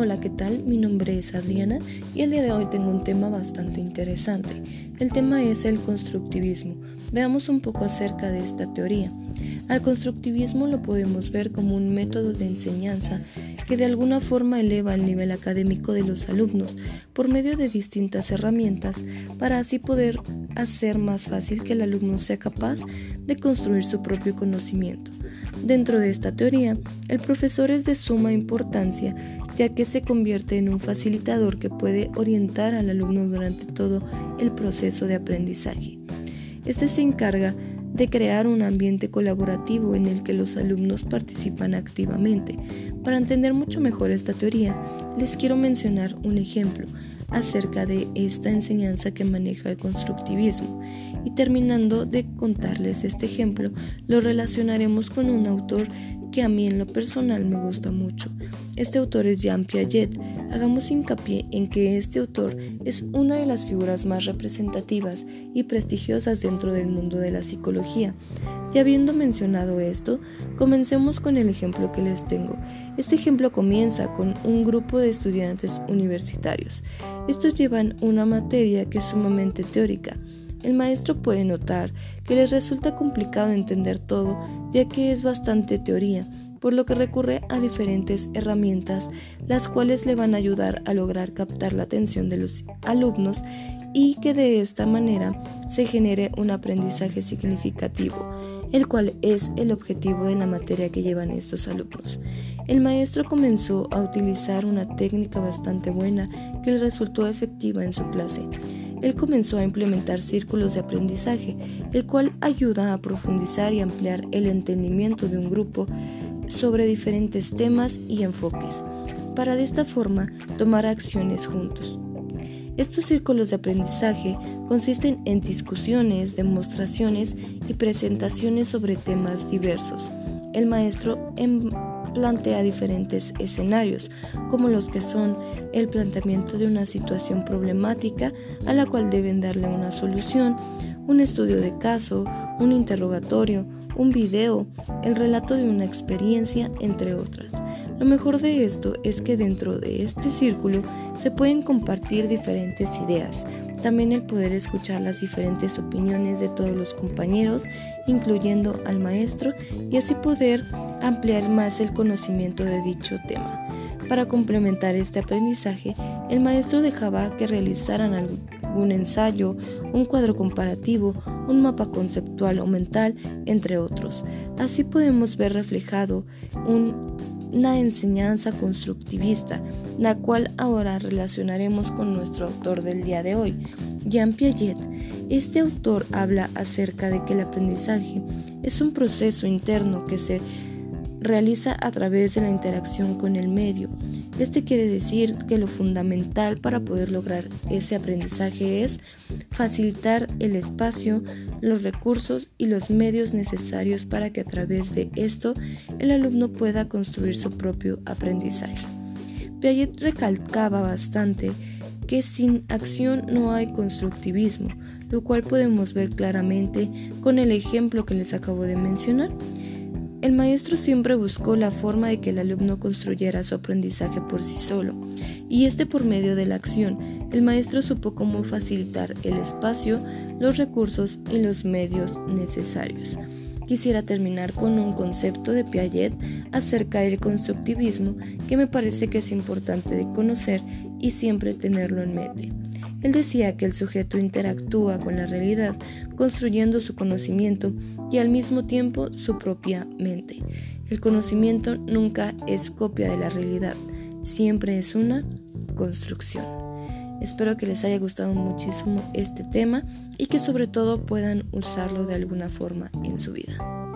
Hola, ¿qué tal? Mi nombre es Adriana y el día de hoy tengo un tema bastante interesante. El tema es el constructivismo. Veamos un poco acerca de esta teoría. Al constructivismo lo podemos ver como un método de enseñanza que de alguna forma eleva el nivel académico de los alumnos por medio de distintas herramientas para así poder hacer más fácil que el alumno sea capaz de construir su propio conocimiento. Dentro de esta teoría, el profesor es de suma importancia ya que se convierte en un facilitador que puede orientar al alumno durante todo el proceso de aprendizaje. Este se encarga de crear un ambiente colaborativo en el que los alumnos participan activamente. Para entender mucho mejor esta teoría, les quiero mencionar un ejemplo acerca de esta enseñanza que maneja el constructivismo. Y terminando de contarles este ejemplo, lo relacionaremos con un autor que a mí en lo personal me gusta mucho. Este autor es Jean Piaget. Hagamos hincapié en que este autor es una de las figuras más representativas y prestigiosas dentro del mundo de la psicología. Y habiendo mencionado esto, comencemos con el ejemplo que les tengo. Este ejemplo comienza con un grupo de estudiantes universitarios. Estos llevan una materia que es sumamente teórica el maestro puede notar que les resulta complicado entender todo, ya que es bastante teoría, por lo que recurre a diferentes herramientas, las cuales le van a ayudar a lograr captar la atención de los alumnos y que de esta manera se genere un aprendizaje significativo, el cual es el objetivo de la materia que llevan estos alumnos. El maestro comenzó a utilizar una técnica bastante buena que le resultó efectiva en su clase él comenzó a implementar círculos de aprendizaje, el cual ayuda a profundizar y ampliar el entendimiento de un grupo sobre diferentes temas y enfoques, para de esta forma tomar acciones juntos. Estos círculos de aprendizaje consisten en discusiones, demostraciones y presentaciones sobre temas diversos. El maestro en plantea diferentes escenarios, como los que son el planteamiento de una situación problemática a la cual deben darle una solución, un estudio de caso, un interrogatorio, un video, el relato de una experiencia, entre otras. Lo mejor de esto es que dentro de este círculo se pueden compartir diferentes ideas, también el poder escuchar las diferentes opiniones de todos los compañeros, incluyendo al maestro, y así poder ampliar más el conocimiento de dicho tema. Para complementar este aprendizaje, el maestro dejaba que realizaran algún ensayo, un cuadro comparativo, un mapa conceptual o mental, entre otros. Así podemos ver reflejado una enseñanza constructivista, la cual ahora relacionaremos con nuestro autor del día de hoy, Jean Piaget. Este autor habla acerca de que el aprendizaje es un proceso interno que se realiza a través de la interacción con el medio. Este quiere decir que lo fundamental para poder lograr ese aprendizaje es facilitar el espacio, los recursos y los medios necesarios para que a través de esto el alumno pueda construir su propio aprendizaje. Piaget recalcaba bastante que sin acción no hay constructivismo, lo cual podemos ver claramente con el ejemplo que les acabo de mencionar. El maestro siempre buscó la forma de que el alumno construyera su aprendizaje por sí solo, y este por medio de la acción. El maestro supo cómo facilitar el espacio, los recursos y los medios necesarios. Quisiera terminar con un concepto de Piaget acerca del constructivismo que me parece que es importante de conocer y siempre tenerlo en mente. Él decía que el sujeto interactúa con la realidad construyendo su conocimiento y al mismo tiempo su propia mente. El conocimiento nunca es copia de la realidad, siempre es una construcción. Espero que les haya gustado muchísimo este tema y que sobre todo puedan usarlo de alguna forma en su vida.